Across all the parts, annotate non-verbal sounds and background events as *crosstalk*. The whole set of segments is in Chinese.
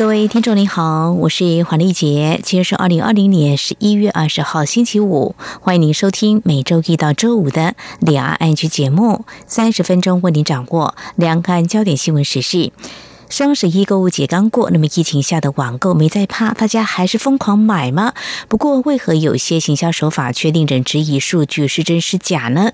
各位听众您好，我是黄丽杰，今天是二零二零年十一月二十号星期五，欢迎您收听每周一到周五的两岸安居节目，三十分钟为您掌握两岸焦点新闻时事。双十一购物节刚过，那么疫情下的网购没在怕，大家还是疯狂买吗？不过为何有些行销手法却令人质疑数据是真是假呢？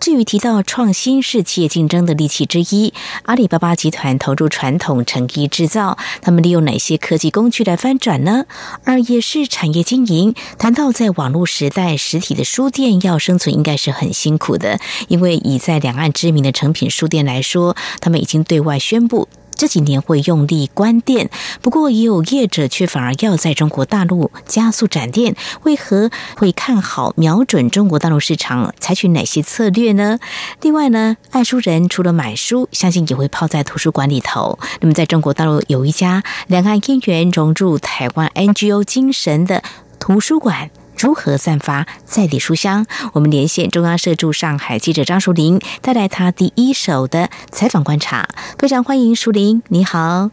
至于提到创新是企业竞争的利器之一，阿里巴巴集团投入传统成衣制造，他们利用哪些科技工具来翻转呢？二也是产业经营，谈到在网络时代，实体的书店要生存应该是很辛苦的，因为以在两岸知名的成品书店来说，他们已经对外宣布。这几年会用力关店，不过也有业者却反而要在中国大陆加速展店，为何会看好瞄准中国大陆市场，采取哪些策略呢？另外呢，爱书人除了买书，相信也会泡在图书馆里头。那么，在中国大陆有一家两岸因缘融入台湾 NGO 精神的图书馆。如何散发在地书香？我们连线中央社驻上海记者张淑玲，带来他第一手的采访观察。非常欢迎淑玲，你好。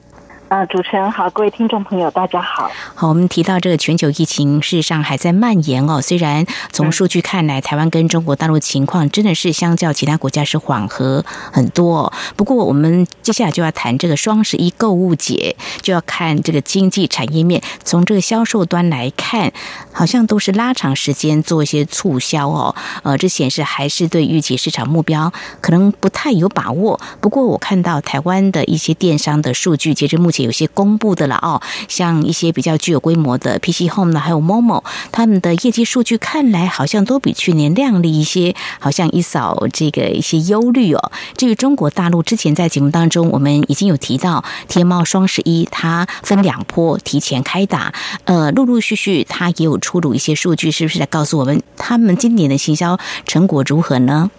啊，主持人好，各位听众朋友，大家好。好，我们提到这个全球疫情，事实上还在蔓延哦。虽然从数据看来，台湾跟中国大陆情况真的是相较其他国家是缓和很多。不过，我们接下来就要谈这个双十一购物节，就要看这个经济产业面。从这个销售端来看，好像都是拉长时间做一些促销哦。呃，这显示还是对预期市场目标可能不太有把握。不过，我看到台湾的一些电商的数据，截至目前。有些公布的了哦，像一些比较具有规模的 PC Home 呢，还有 Momo，他们的业绩数据看来好像都比去年亮丽一些，好像一扫这个一些忧虑哦。至于中国大陆，之前在节目当中我们已经有提到，天猫双十一它分两波提前开打，呃，陆陆续续它也有出炉一些数据，是不是在告诉我们他们今年的行销成果如何呢？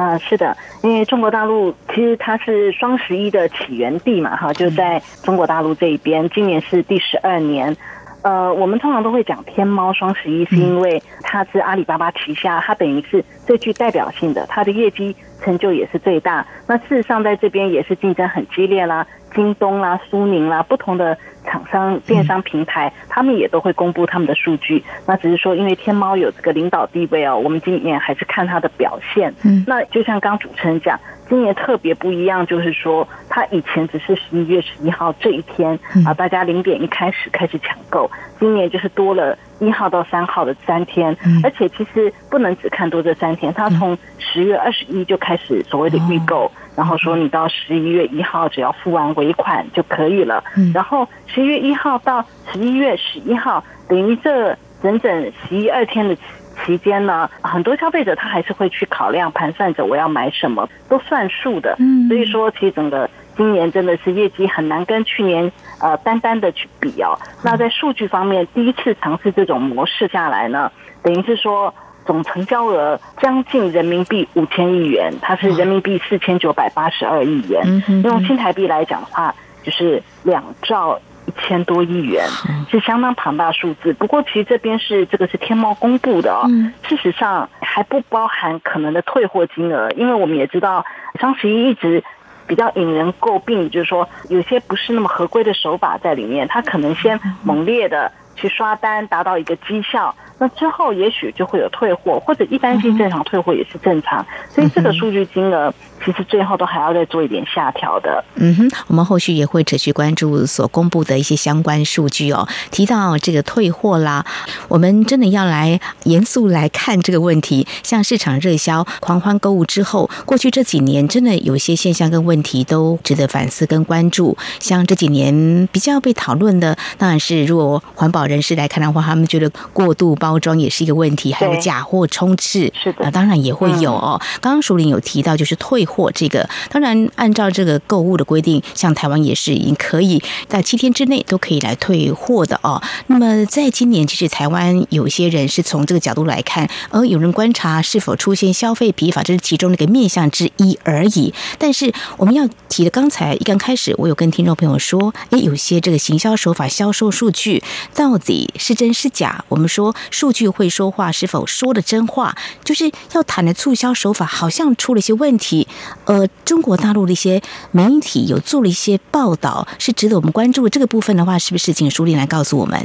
啊，是的，因为中国大陆其实它是双十一的起源地嘛，哈，就在中国大陆这一边。今年是第十二年，呃，我们通常都会讲天猫双十一，是因为它是阿里巴巴旗下，它等于是最具代表性的，它的业绩成就也是最大。那事实上在这边也是竞争很激烈啦，京东啦、苏宁啦，不同的。厂商、电商平台，他们也都会公布他们的数据。那只是说，因为天猫有这个领导地位哦，我们今年还是看它的表现。嗯，那就像刚主持人讲，今年特别不一样，就是说，它以前只是十一月十一号这一天啊，大家零点一开始开始抢购，今年就是多了一号到三号的三天，而且其实不能只看多这三天，它从十月二十一就开始所谓的预购。然后说你到十一月一号只要付完尾款就可以了。然后十一月一号到十一月十一号，等于这整整十一二天的期间呢，很多消费者他还是会去考量盘算着我要买什么，都算数的。所以说，其实整个今年真的是业绩很难跟去年呃单单的去比哦。那在数据方面，第一次尝试这种模式下来呢，等于是说。总成交额将近人民币五千亿元，它是人民币四千九百八十二亿元。用新台币来讲的话，就是两兆一千多亿元，是相当庞大数字。不过，其实这边是这个是天猫公布的哦，事实上还不包含可能的退货金额，因为我们也知道双十一一直比较引人诟病，就是说有些不是那么合规的手法在里面，他可能先猛烈的去刷单，达到一个绩效。那之后也许就会有退货，或者一般性正常退货也是正常，所以这个数据金额其实最后都还要再做一点下调的。嗯哼，我们后续也会持续关注所公布的一些相关数据哦。提到这个退货啦，我们真的要来严肃来看这个问题。像市场热销、狂欢购物之后，过去这几年真的有一些现象跟问题都值得反思跟关注。像这几年比较被讨论的，当然是如果环保人士来看的话，他们觉得过度包。包装也是一个问题，还有假货充斥，是的，啊，当然也会有哦。刚刚淑玲有提到，就是退货这个，当然按照这个购物的规定，像台湾也是已经可以在七天之内都可以来退货的哦。那么在今年，其实台湾有些人是从这个角度来看，而有人观察是否出现消费疲乏，这是其中的一个面向之一而已。但是我们要提的，刚才一刚开始，我有跟听众朋友说，诶，有些这个行销手法、销售数据到底是真是假？我们说数据会说话，是否说的真话？就是要谈的促销手法好像出了一些问题。呃，中国大陆的一些媒体有做了一些报道，是值得我们关注的。这个部分的话，是不是请舒丽来告诉我们？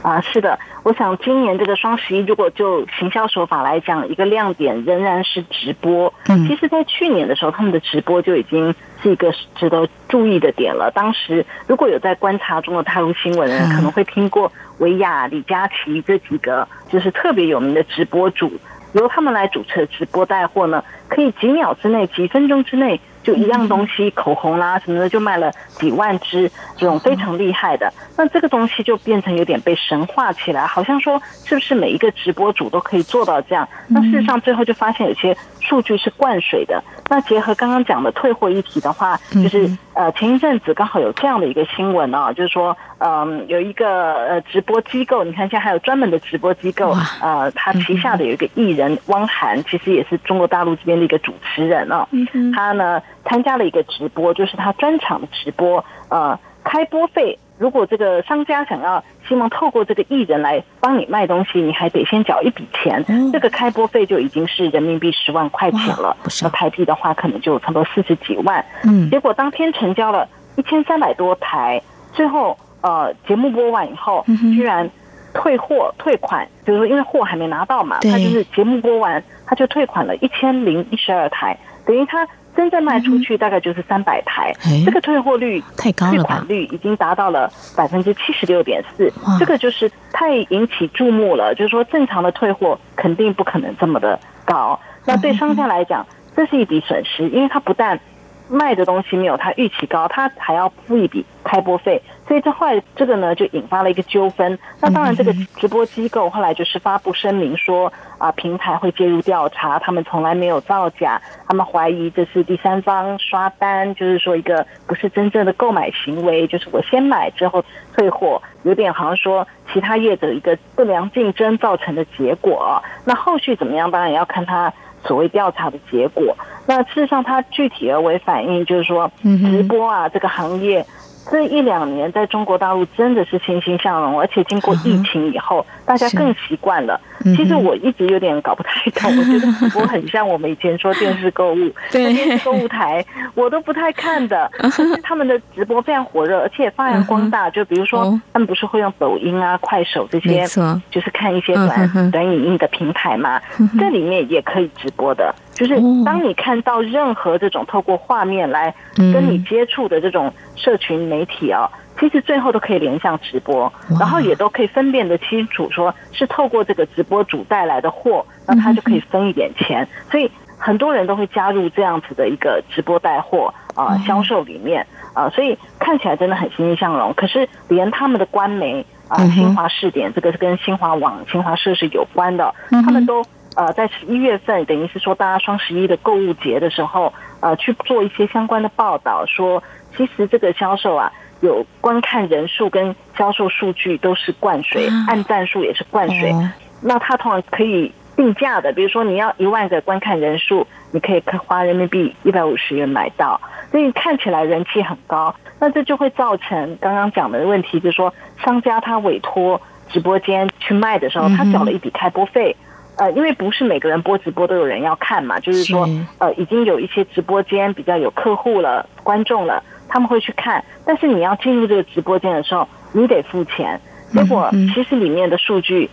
啊，是的，我想今年这个双十一，如果就行销手法来讲，一个亮点仍然是直播。嗯，其实，在去年的时候，他们的直播就已经是一个值得注意的点了。当时如果有在观察中国大陆新闻的人，可能会听过维亚、李佳琦这几个就是特别有名的直播主，由他们来主持的直播带货呢，可以几秒之内、几分钟之内。就一样东西，口红啦什么的，就卖了几万支，这种非常厉害的。那这个东西就变成有点被神化起来，好像说是不是每一个直播主都可以做到这样？那事实上最后就发现有些数据是灌水的。那结合刚刚讲的退货议题的话，就是呃前一阵子刚好有这样的一个新闻啊，就是说嗯有一个呃直播机构，你看现在还有专门的直播机构，呃他旗下的有一个艺人汪涵，其实也是中国大陆这边的一个主持人啊，他呢。参加了一个直播，就是他专场的直播。呃，开播费，如果这个商家想要希望透过这个艺人来帮你卖东西，你还得先缴一笔钱。这个开播费就已经是人民币十万块钱了，那台币的话可能就差不多四十几万。嗯，结果当天成交了一千三百多台，最后呃节目播完以后，居然退货退款，就是说因为货还没拿到嘛，他就是节目播完他就退款了一千零一十二台，等于他。真正卖出去大概就是三百台，这个退货率、太高了退款率已经达到了百分之七十六点四，这个就是太引起注目了。就是说，正常的退货肯定不可能这么的高。那对商家来讲，这是一笔损失，因为他不但卖的东西没有他预期高，他还要付一笔开播费，所以这后来这个呢就引发了一个纠纷。那当然，这个直播机构后来就是发布声明说啊，平台会介入调查，他们从来没有造假，他们怀疑这是第三方刷单，就是说一个不是真正的购买行为，就是我先买之后退货，有点好像说其他业者一个不良竞争造成的结果。那后续怎么样，当然也要看他。所谓调查的结果，那事实上，它具体而为反映，就是说，直播啊这个行业。这一两年在中国大陆真的是欣欣向荣，而且经过疫情以后，大家更习惯了。其实我一直有点搞不太懂，我觉得直播很像我们以前说电视购物，*laughs* 电视购物台我都不太看的。*laughs* 他们的直播非常火热，而且发扬光大。就比如说，他们不是会用抖音啊、快手这些，就是看一些短短影音的平台嘛，这里面也可以直播的。就是当你看到任何这种透过画面来跟你接触的这种社群媒体啊，其实最后都可以连上直播，然后也都可以分辨得清楚，说是透过这个直播主带来的货，那他就可以分一点钱。所以很多人都会加入这样子的一个直播带货啊销售里面啊，所以看起来真的很欣欣向荣。可是连他们的官媒啊，新华视点这个是跟新华网、新华社是有关的，他们都。呃，在十一月份，等于是说大家双十一的购物节的时候，呃，去做一些相关的报道，说其实这个销售啊，有观看人数跟销售数据都是灌水，按赞数也是灌水。那它通常可以定价的，比如说你要一万个观看人数，你可以花人民币一百五十元买到，所以看起来人气很高。那这就会造成刚刚讲的问题，就是说商家他委托直播间去卖的时候，他缴了一笔开播费。呃，因为不是每个人播直播都有人要看嘛，就是说，呃，已经有一些直播间比较有客户了、观众了，他们会去看。但是你要进入这个直播间的时候，你得付钱。结果其实里面的数据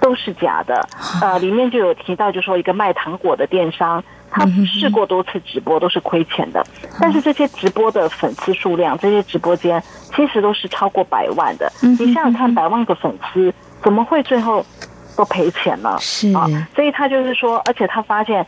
都是假的。呃，里面就有提到，就说一个卖糖果的电商，他试过多次直播都是亏钱的。但是这些直播的粉丝数量，这些直播间其实都是超过百万的。你想想看，百万个粉丝怎么会最后？都赔钱了，是啊，所以他就是说，而且他发现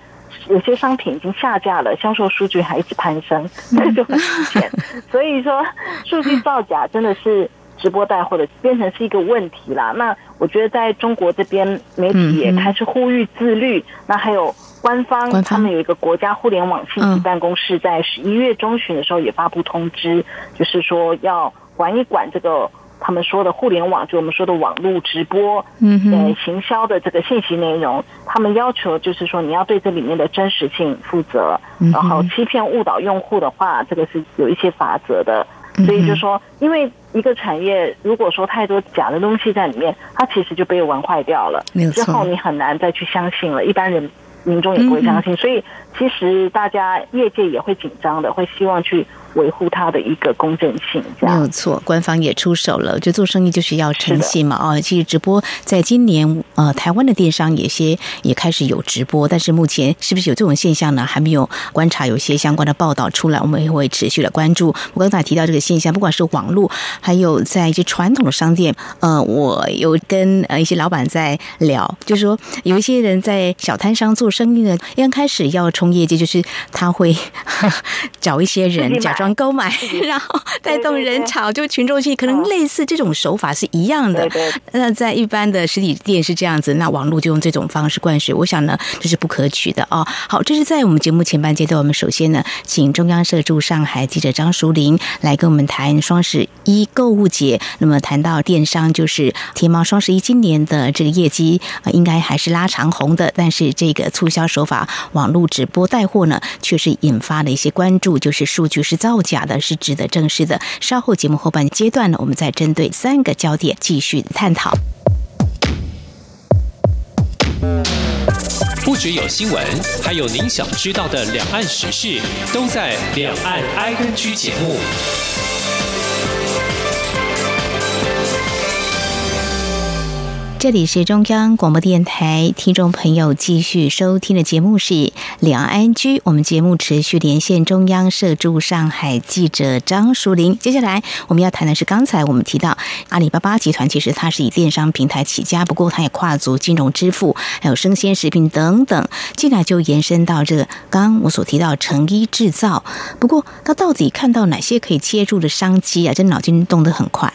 有些商品已经下架了，销售数据还一直攀升，这 *laughs* 就很明显。*laughs* 所以说，数据造假真的是直播带货的变成是一个问题啦。那我觉得在中国这边媒体也开始呼吁自律，那还有官方他们有一个国家互联网信息办公室，在十一月中旬的时候也发布通知，就是说要管一管这个。他们说的互联网，就我们说的网络直播，嗯呃，行销的这个信息内容，他们要求就是说你要对这里面的真实性负责，然后欺骗误导用户的话，这个是有一些法则的。所以就说，因为一个产业如果说太多假的东西在里面，它其实就被玩坏掉了，之后你很难再去相信了，一般人民众也不会相信。所以其实大家业界也会紧张的，会希望去。维护它的一个公正性，没有错。官方也出手了，就做生意就是要诚信嘛。哦，其实直播在今年，呃，台湾的电商有些也开始有直播，但是目前是不是有这种现象呢？还没有观察，有些相关的报道出来，我们也会持续的关注。我刚才提到这个现象，不管是网络，还有在一些传统的商店，呃，我有跟呃一些老板在聊，就是说有一些人在小摊商做生意呢，刚开始要冲业绩，就是他会 *laughs* 找一些人假装。购买，*laughs* 然后带动人潮，就群众性，可能类似这种手法是一样的。那在一般的实体店是这样子，那网络就用这种方式灌水，我想呢，这是不可取的哦。好，这是在我们节目前半阶段，我们首先呢，请中央社驻上海记者张淑玲来跟我们谈双十一购物节。那么谈到电商，就是天猫双十一今年的这个业绩啊，应该还是拉长红的，但是这个促销手法，网络直播带货呢，确实引发了一些关注，就是数据是造。假的是值得正视的。稍后节目后半阶段呢，我们再针对三个焦点继续探讨。不只有新闻，还有您想知道的两岸时事，都在《两岸 I N G》节目。这里是中央广播电台，听众朋友继续收听的节目是两岸安居。我们节目持续连线中央社驻上海记者张淑玲。接下来我们要谈的是，刚才我们提到阿里巴巴集团，其实它是以电商平台起家，不过它也跨足金融支付，还有生鲜食品等等，进来就延伸到这个刚刚我所提到成衣制造。不过，它到底看到哪些可以切入的商机啊？这脑筋动得很快。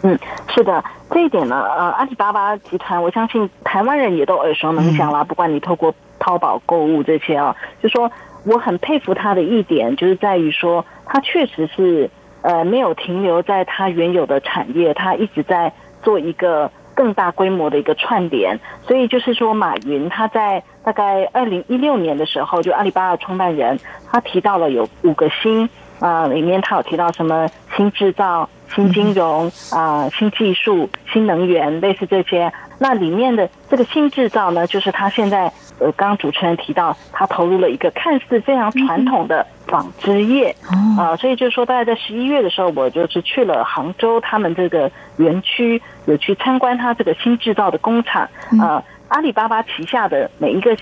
嗯，是的。这一点呢，呃，阿里巴巴集团，我相信台湾人也都耳熟能详啦。不管你透过淘宝购物这些啊，就说我很佩服他的一点，就是在于说，他确实是呃没有停留在他原有的产业，他一直在做一个更大规模的一个串联。所以就是说，马云他在大概二零一六年的时候，就阿里巴巴创办人，他提到了有五个新啊，里面他有提到什么新制造。新金融啊，新技术、新能源，类似这些。那里面的这个新制造呢，就是它现在呃，刚刚主持人提到，他投入了一个看似非常传统的纺织业。啊，所以就是说，大概在十一月的时候，我就是去了杭州，他们这个园区有去参观他这个新制造的工厂。啊，阿里巴巴旗下的每一个。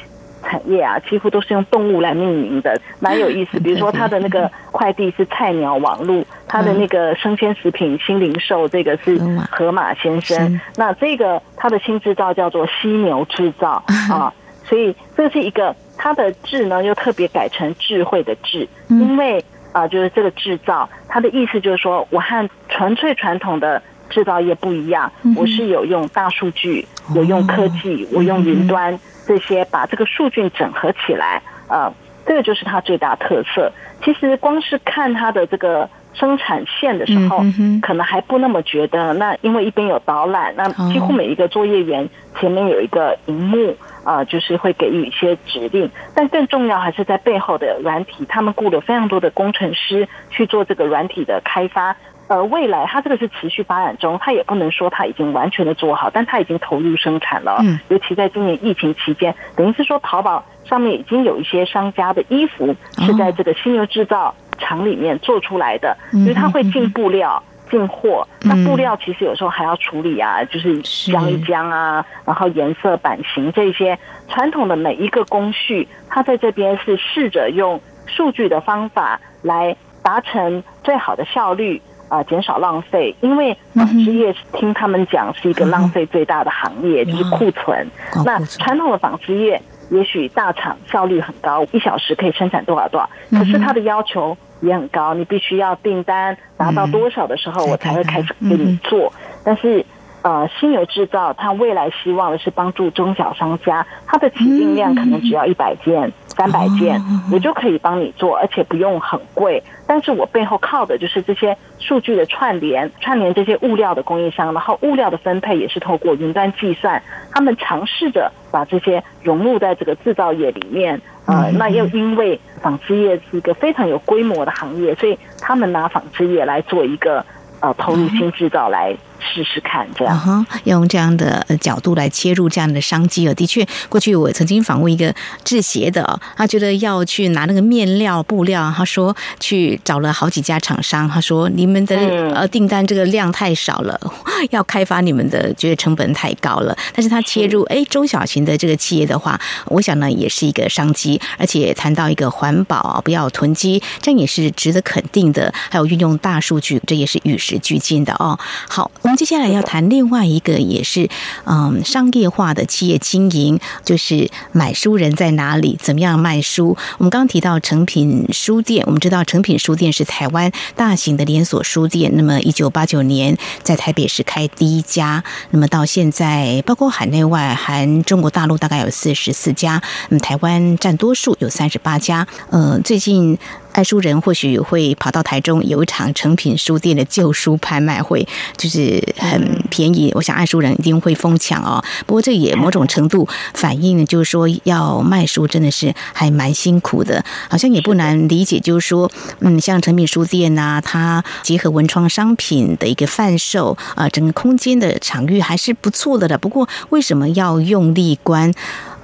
产业啊，几乎都是用动物来命名的，蛮有意思。比如说，它的那个快递是菜鸟网路，它的那个生鲜食品新零售这个是河马先生。那这个它的新制造叫做犀牛制造啊，所以这是一个它的智呢又特别改成智慧的智，因为啊，就是这个制造，它的意思就是说，我和纯粹传统的制造业不一样，我是有用大数据，有用科技，我用云端。这些把这个数据整合起来，呃，这个就是它最大特色。其实光是看它的这个生产线的时候，可能还不那么觉得。那因为一边有导览，那几乎每一个作业员前面有一个荧幕，啊，就是会给予一些指令。但更重要还是在背后的软体，他们雇了非常多的工程师去做这个软体的开发。呃，未来它这个是持续发展中，它也不能说它已经完全的做好，但它已经投入生产了。嗯，尤其在今年疫情期间，等于是说淘宝上面已经有一些商家的衣服是在这个犀牛制造厂里面做出来的，因为它会进布料、进货。那布料其实有时候还要处理啊，就是浆一浆啊，然后颜色、版型这些传统的每一个工序，它在这边是试着用数据的方法来达成最好的效率。啊，减少浪费，因为纺织业听他们讲是一个浪费最大的行业，就是库存。那传统的纺织业，也许大厂效率很高，一小时可以生产多少多少，可是它的要求也很高，你必须要订单达到多少的时候，我才会开始给你做。但是，呃，新牛制造它未来希望的是帮助中小商家，它的起订量可能只要一百件、三百件，我就可以帮你做，而且不用很贵。但是我背后靠的就是这些数据的串联，串联这些物料的供应商，然后物料的分配也是透过云端计算，他们尝试着把这些融入在这个制造业里面。呃，那又因为纺织业是一个非常有规模的行业，所以他们拿纺织业来做一个呃投入新制造来。试试看，这样哈，用这样的角度来切入这样的商机哦。的确，过去我曾经访问一个制鞋的，他觉得要去拿那个面料、布料，他说去找了好几家厂商，他说你们的呃订单这个量太少了，*laughs* 要开发你们的觉得成本太高了。但是他切入哎中小型的这个企业的话，我想呢也是一个商机，而且谈到一个环保，不要囤积，这样也是值得肯定的。还有运用大数据，这也是与时俱进的哦。好。我们接下来要谈另外一个，也是嗯商业化的企业经营，就是买书人在哪里，怎么样卖书？我们刚提到诚品书店，我们知道诚品书店是台湾大型的连锁书店。那么一九八九年在台北市开第一家，那么到现在，包括海内外含中国大陆大概有四十四家，嗯，台湾占多数，有三十八家。呃，最近。爱书人或许会跑到台中有一场成品书店的旧书拍卖会，就是很便宜。我想爱书人一定会疯抢哦。不过这也某种程度反映，就是说要卖书真的是还蛮辛苦的。好像也不难理解，就是说，嗯，像成品书店呐，它结合文创商品的一个贩售啊，整个空间的场域还是不错的了。不过为什么要用力关？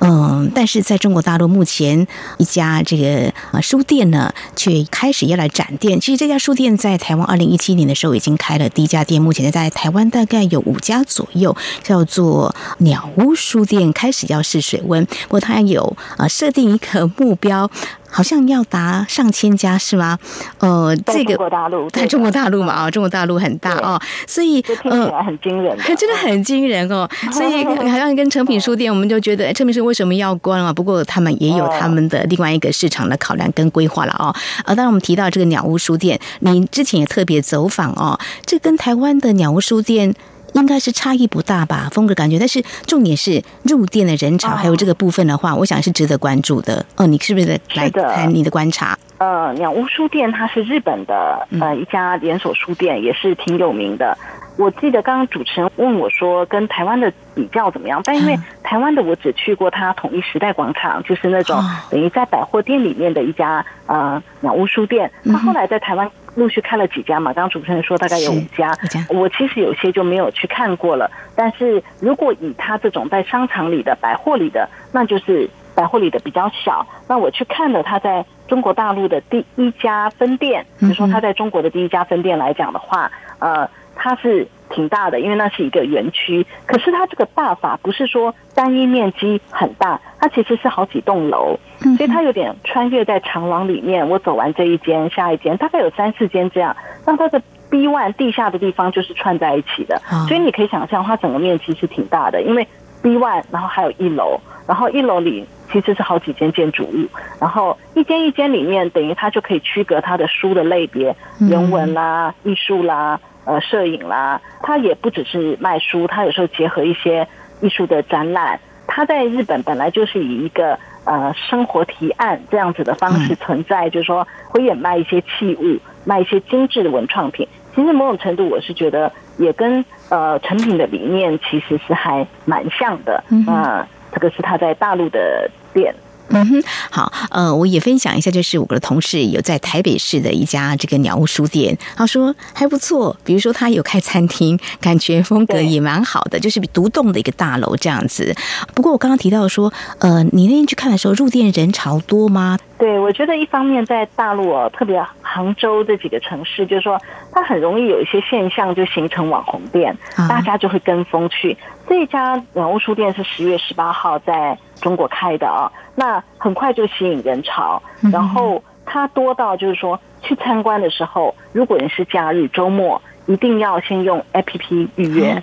嗯，但是在中国大陆，目前一家这个啊书店呢，却开始要来展店。其实这家书店在台湾二零一七年的时候已经开了第一家店，目前在台湾大概有五家左右，叫做鸟屋书店，开始要试水温。不过它有啊设定一个目标。好像要达上千家是吗？呃，这个中国大陆在中国大陆嘛啊，中国大陆很大哦，所以呃很惊人，*laughs* 真的很惊人哦。*laughs* 所以好像跟成品书店，我们就觉得成品书为什么要关啊？不过他们也有他们的另外一个市场的考量跟规划了哦。呃，当然我们提到这个鸟屋书店，您之前也特别走访哦，这跟台湾的鸟屋书店。应该是差异不大吧，风格感觉，但是重点是入店的人潮，还有这个部分的话，我想是值得关注的。哦，你是不是来谈你的观察？呃，鸟屋书店它是日本的呃一家连锁书店，也是挺有名的。我记得刚刚主持人问我说，跟台湾的比较怎么样？但因为台湾的我只去过它统一时代广场，就是那种等于在百货店里面的一家呃鸟屋书店。它后来在台湾陆续开了几家嘛，刚刚主持人说大概有五家。我其实有些就没有去看过了。但是如果以它这种在商场里的百货里的，那就是百货里的比较小。那我去看了它在中国大陆的第一家分店，比如说他在中国的第一家分店来讲的话，呃。它是挺大的，因为那是一个园区。可是它这个大法不是说单一面积很大，它其实是好几栋楼，所以它有点穿越在长廊里面。我走完这一间，下一间大概有三四间这样。那它的 B one 地下的地方就是串在一起的，所以你可以想象它整个面积是挺大的。因为 B one，然后还有一楼，然后一楼里其实是好几间建筑物，然后一间一间里面等于它就可以区隔它的书的类别，人文啦、艺术啦。呃，摄影啦，他也不只是卖书，他有时候结合一些艺术的展览。他在日本本来就是以一个呃生活提案这样子的方式存在，就是说会也卖一些器物，卖一些精致的文创品。其实某种程度，我是觉得也跟呃成品的理念其实是还蛮像的。嗯，这个是他在大陆的店。嗯哼，好，呃，我也分享一下，就是我的同事有在台北市的一家这个鸟屋书店，他说还不错，比如说他有开餐厅，感觉风格也蛮好的，就是比独栋的一个大楼这样子。不过我刚刚提到说，呃，你那天去看的时候，入店人潮多吗？对，我觉得一方面在大陆哦，特别杭州这几个城市，就是说它很容易有一些现象，就形成网红店，大家就会跟风去。这家鸟屋书店是十月十八号在中国开的啊，那很快就吸引人潮，然后它多到就是说去参观的时候，如果你是假日周末，一定要先用 A P P 预约，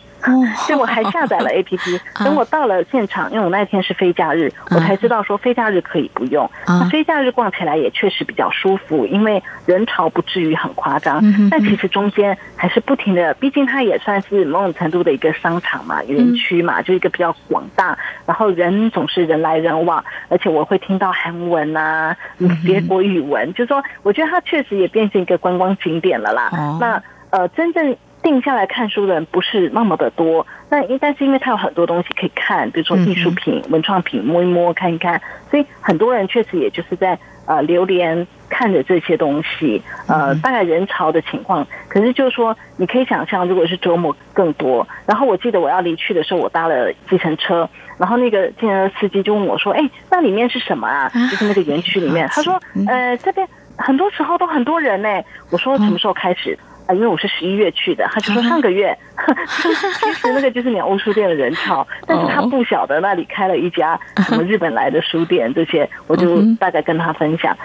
所以我还下载了 *laughs* APP。等我到了现场，因为我那天是非假日，我才知道说非假日可以不用。那非假日逛起来也确实比较舒服，因为人潮不至于很夸张。但其实中间还是不停的，毕竟它也算是某种程度的一个商场嘛、园区嘛，就一个比较广大，然后人总是人来人往，而且我会听到韩文啊、别国语文，就说我觉得它确实也变成一个观光景点了啦。那呃，真正。定下来看书的人不是那么的多，那因但是因为它有很多东西可以看，比如说艺术品、文创品，摸一摸、看一看，所以很多人确实也就是在呃流连看着这些东西，呃，大概人潮的情况。可是就是说，你可以想象，如果是周末更多。然后我记得我要离去的时候，我搭了计程车，然后那个计程车司机就问我说：“哎，那里面是什么啊？就是那个园区里面。”他说：“呃，这边很多时候都很多人呢。”我说：“什么时候开始？”啊，因为我是十一月去的，他就说上个月，*laughs* 其实那个就是鸟屋书店的人潮，但是他不晓得那里开了一家什么日本来的书店，这些我就大概跟他分享。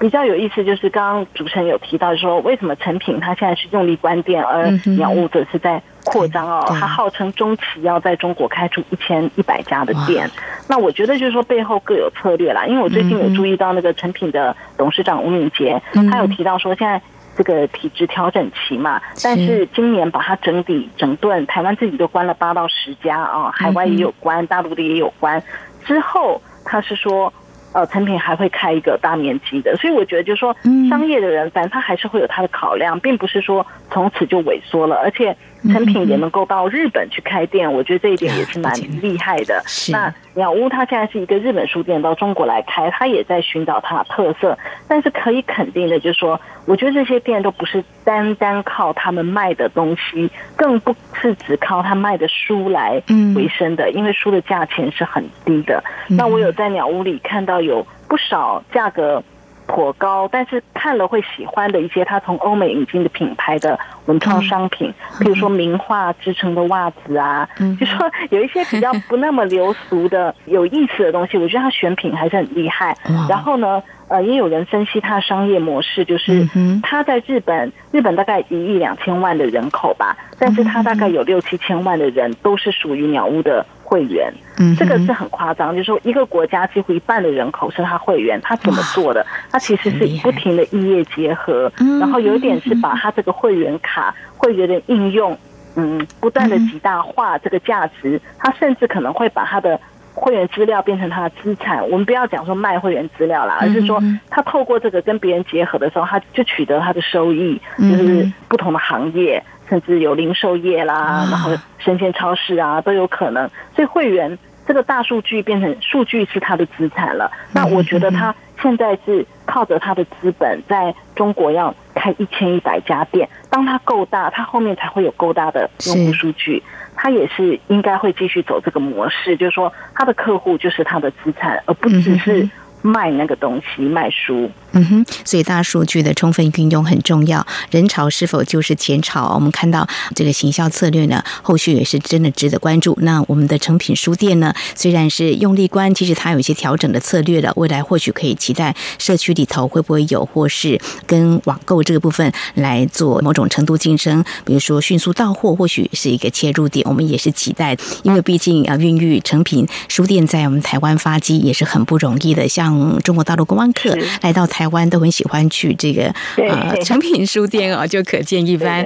比较有意思就是刚刚主持人有提到说，为什么成品他现在是用力关店，而鸟屋则是在扩张哦？他号称中期要在中国开出一千一百家的店，那我觉得就是说背后各有策略啦。因为我最近有注意到那个成品的董事长吴敏杰，他有提到说现在。这个体质调整期嘛，但是今年把它整理整顿，台湾自己都关了八到十家啊，海外也有关，大陆的也有关。之后他是说，呃，成品还会开一个大面积的，所以我觉得就是说，商业的人，反正他还是会有他的考量，并不是说从此就萎缩了，而且。成品也能够到日本去开店，我觉得这一点也是蛮厉害的。那鸟屋它现在是一个日本书店到中国来开，它也在寻找它的特色。但是可以肯定的，就是说，我觉得这些店都不是单单靠他们卖的东西，更不是只靠他卖的书来为生的，因为书的价钱是很低的。那我有在鸟屋里看到有不少价格。颇高，但是看了会喜欢的一些，他从欧美引进的品牌的文创商品，比如说名画制成的袜子啊，就说有一些比较不那么流俗的、*laughs* 有意思的东西，我觉得他选品还是很厉害。然后呢？呃，也有人分析他的商业模式，就是他在日本，日本大概一亿两千万的人口吧，但是他大概有六七千万的人都是属于鸟屋的会员，嗯这个是很夸张，就是说一个国家几乎一半的人口是他会员，他怎么做的？他其实是不停的异业结合，然后有一点是把他这个会员卡、会员的应用，嗯，不断的极大化这个价值，他甚至可能会把他的。会员资料变成他的资产，我们不要讲说卖会员资料啦，而是说他透过这个跟别人结合的时候，他就取得他的收益，就是不同的行业，甚至有零售业啦，然后生鲜超市啊都有可能。所以会员这个大数据变成数据是他的资产了。那我觉得他现在是靠着他的资本，在中国要开一千一百家店，当他够大，他后面才会有够大的用户数据。他也是应该会继续走这个模式，就是说他的客户就是他的资产，而不只是卖那个东西卖书。嗯哼，所以大数据的充分运用很重要。人潮是否就是钱潮？我们看到这个行销策略呢，后续也是真的值得关注。那我们的成品书店呢，虽然是用力关，其实它有一些调整的策略了。未来或许可以期待社区里头会不会有，或是跟网购这个部分来做某种程度竞争，比如说迅速到货，或许是一个切入点。我们也是期待，因为毕竟啊，孕育成品书店在我们台湾发迹也是很不容易的。像中国大陆观光客来到台。台湾都很喜欢去这个呃 *laughs* 成品书店哦，*laughs* 就可见一斑。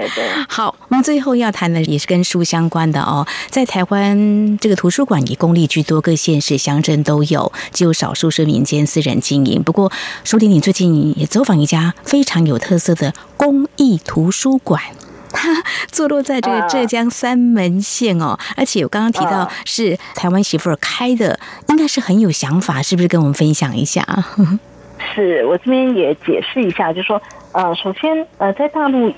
好，我们最后要谈的也是跟书相关的哦。在台湾这个图书馆以公立居多，各县市乡镇都有，只有少数是民间私人经营。不过，书婷你最近也走访一家非常有特色的公益图书馆，它 *laughs* 坐落在这个浙江三门县哦。而且我刚刚提到是台湾媳妇儿开的，应该是很有想法，是不是？跟我们分享一下。是我这边也解释一下，就是说，呃，首先，呃，在大陆，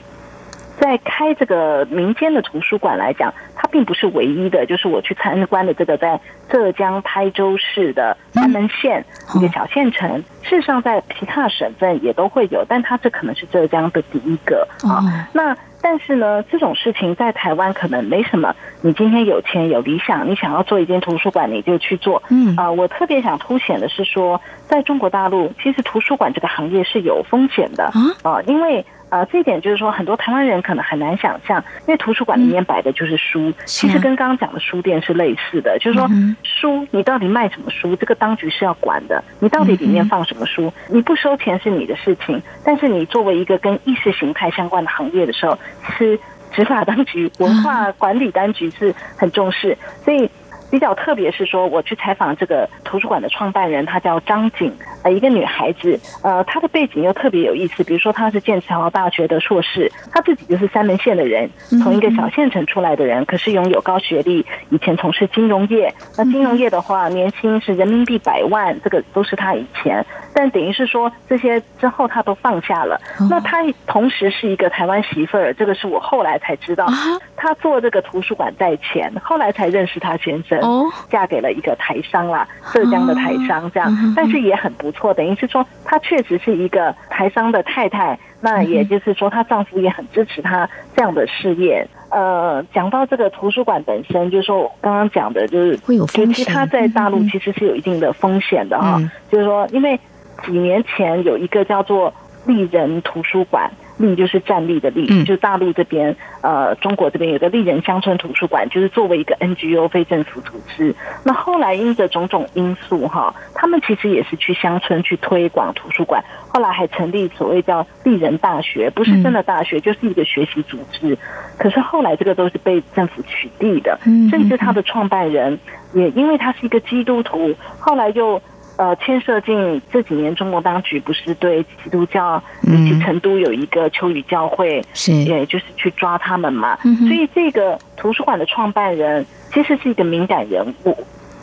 在开这个民间的图书馆来讲，它并不是唯一的。就是我去参观的这个在浙江台州市的三门县一个小县城，事实上在其他省份也都会有，但它这可能是浙江的第一个啊。那但是呢，这种事情在台湾可能没什么。你今天有钱有理想，你想要做一间图书馆，你就去做。嗯啊，我特别想凸显的是说，在中国大陆，其实图书馆这个行业是有风险的啊，因为呃，这一点就是说，很多台湾人可能很难想象，因为图书馆里面摆的就是书，其实跟刚刚讲的书店是类似的，就是说书你到底卖什么书，这个当局是要管的，你到底里面放什么书，你不收钱是你的事情，但是你作为一个跟意识形态相关的行业的时候，是执法当局、文化管理当局是很重视，所以。比较特别是说，我去采访这个图书馆的创办人，他叫张景，呃，一个女孩子，呃，她的背景又特别有意思。比如说，她是剑桥大学的硕士，她自己就是三门县的人，从一个小县城出来的人，可是拥有高学历，以前从事金融业。那金融业的话，年薪是人民币百万，这个都是她以前。但等于是说，这些之后她都放下了。那她同时是一个台湾媳妇儿，这个是我后来才知道。她做这个图书馆在前，后来才认识她先生。哦，嫁给了一个台商啦，浙江的台商这样，但是也很不错。等于是说，她确实是一个台商的太太。那也就是说，她丈夫也很支持她这样的事业。呃，讲到这个图书馆本身，就是说刚刚讲的，就是会有风险。其实它在大陆其实是有一定的风险的哈。就是说，因为几年前有一个叫做丽人图书馆。立就是站立的立，就是大陆这边，呃，中国这边有个丽人乡村图书馆，就是作为一个 NGO 非政府组织。那后来因着种种因素，哈，他们其实也是去乡村去推广图书馆，后来还成立所谓叫丽人大学，不是真的大学，就是一个学习组织。可是后来这个都是被政府取缔的，甚至他的创办人也因为他是一个基督徒，后来又。呃，牵涉进这几年，中国当局不是对基督教，尤其成都有一个秋雨教会，是，也就是去抓他们嘛。所以这个图书馆的创办人其实是一个敏感人物，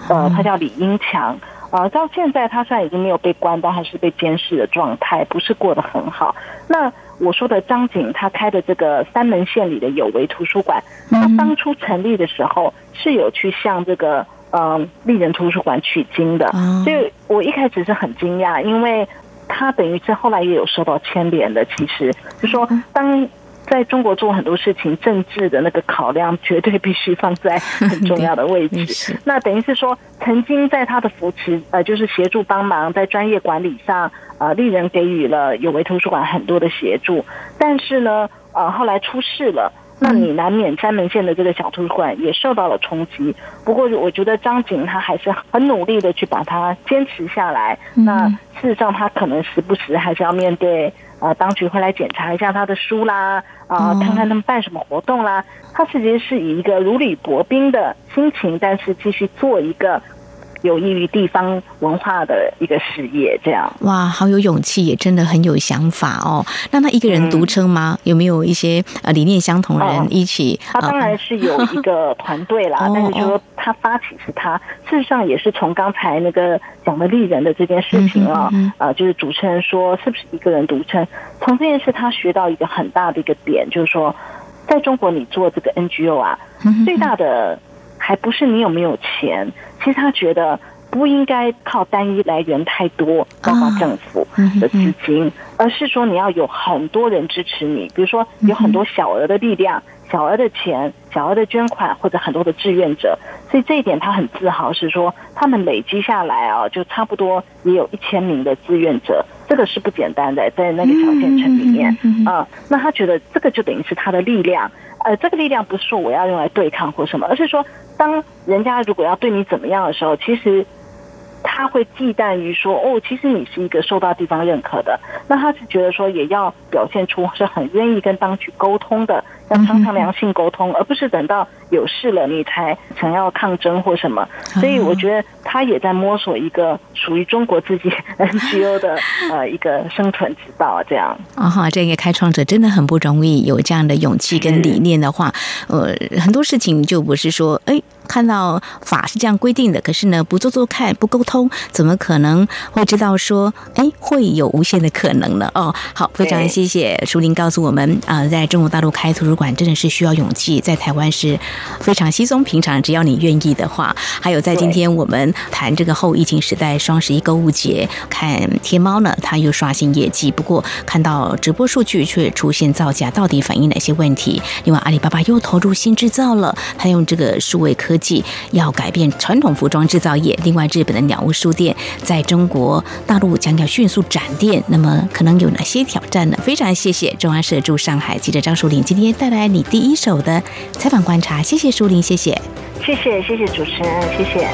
呃，他叫李英强。啊，到现在他虽然已经没有被关，但还是被监视的状态，不是过得很好。那我说的张景，他开的这个三门县里的有为图书馆，他当初成立的时候是有去向这个。嗯，丽人图书馆取经的，所以我一开始是很惊讶，因为他等于是后来也有受到牵连的。其实就说，当在中国做很多事情，政治的那个考量绝对必须放在很重要的位置。*laughs* 那等于是说，曾经在他的扶持，呃，就是协助帮忙在专业管理上，呃，丽人给予了有为图书馆很多的协助。但是呢，呃，后来出事了。那你难免三门县的这个小图书馆也受到了冲击。不过，我觉得张景他还是很努力的去把它坚持下来。那事实上，他可能时不时还是要面对呃，当局会来检查一下他的书啦，啊，看看他们办什么活动啦。他其实是以一个如履薄冰的心情，但是继续做一个。有益于地方文化的一个事业，这样哇，好有勇气，也真的很有想法哦。那他一个人独撑吗？有没有一些呃理念相同的人一起？他当然是有一个团队啦，*laughs* 但是就说他发起是他，事实上也是从刚才那个讲的丽人的这件事情啊，呃，就是主持人说是不是一个人独撑？从这件事他学到一个很大的一个点，就是说，在中国你做这个 NGO 啊，最大的。还不是你有没有钱？其实他觉得不应该靠单一来源太多，包括政府的资金，而是说你要有很多人支持你，比如说有很多小额的力量、小额的钱、小额的捐款，或者很多的志愿者。所以这一点他很自豪，是说他们累积下来啊，就差不多也有一千名的志愿者，这个是不简单的，在那个小县城里面啊。那他觉得这个就等于是他的力量。呃，这个力量不是说我要用来对抗或什么，而是说，当人家如果要对你怎么样的时候，其实他会忌惮于说，哦，其实你是一个受到地方认可的，那他是觉得说，也要表现出是很愿意跟当局沟通的。要常常良性沟通，而不是等到有事了你才想要抗争或什么。所以我觉得他也在摸索一个属于中国自己 *laughs* NGO 的呃一个生存之道。这样啊哈，这个开创者真的很不容易，有这样的勇气跟理念的话，呃，很多事情就不是说哎。看到法是这样规定的，可是呢，不做做看，不沟通，怎么可能会知道说，哎，会有无限的可能呢？哦，好，非常谢谢舒林告诉我们啊，在中国大陆开图书馆真的是需要勇气，在台湾是非常稀松平常，只要你愿意的话。还有在今天我们谈这个后疫情时代双十一购物节，看天猫呢，它又刷新业绩，不过看到直播数据却出现造假，到底反映哪些问题？另外，阿里巴巴又投入新制造了，它用这个数位科。科技，要改变传统服装制造业。另外，日本的鸟屋书店在中国大陆将要迅速展店，那么可能有哪些挑战呢？非常谢谢中央社驻上海记者张淑玲今天带来你第一手的采访观察，谢谢舒玲，谢谢，谢谢谢谢主持人，谢谢。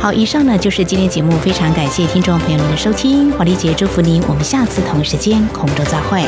好，以上呢就是今天节目，非常感谢听众朋友们的收听，华丽姐祝福您，我们下次同一时间空中再会。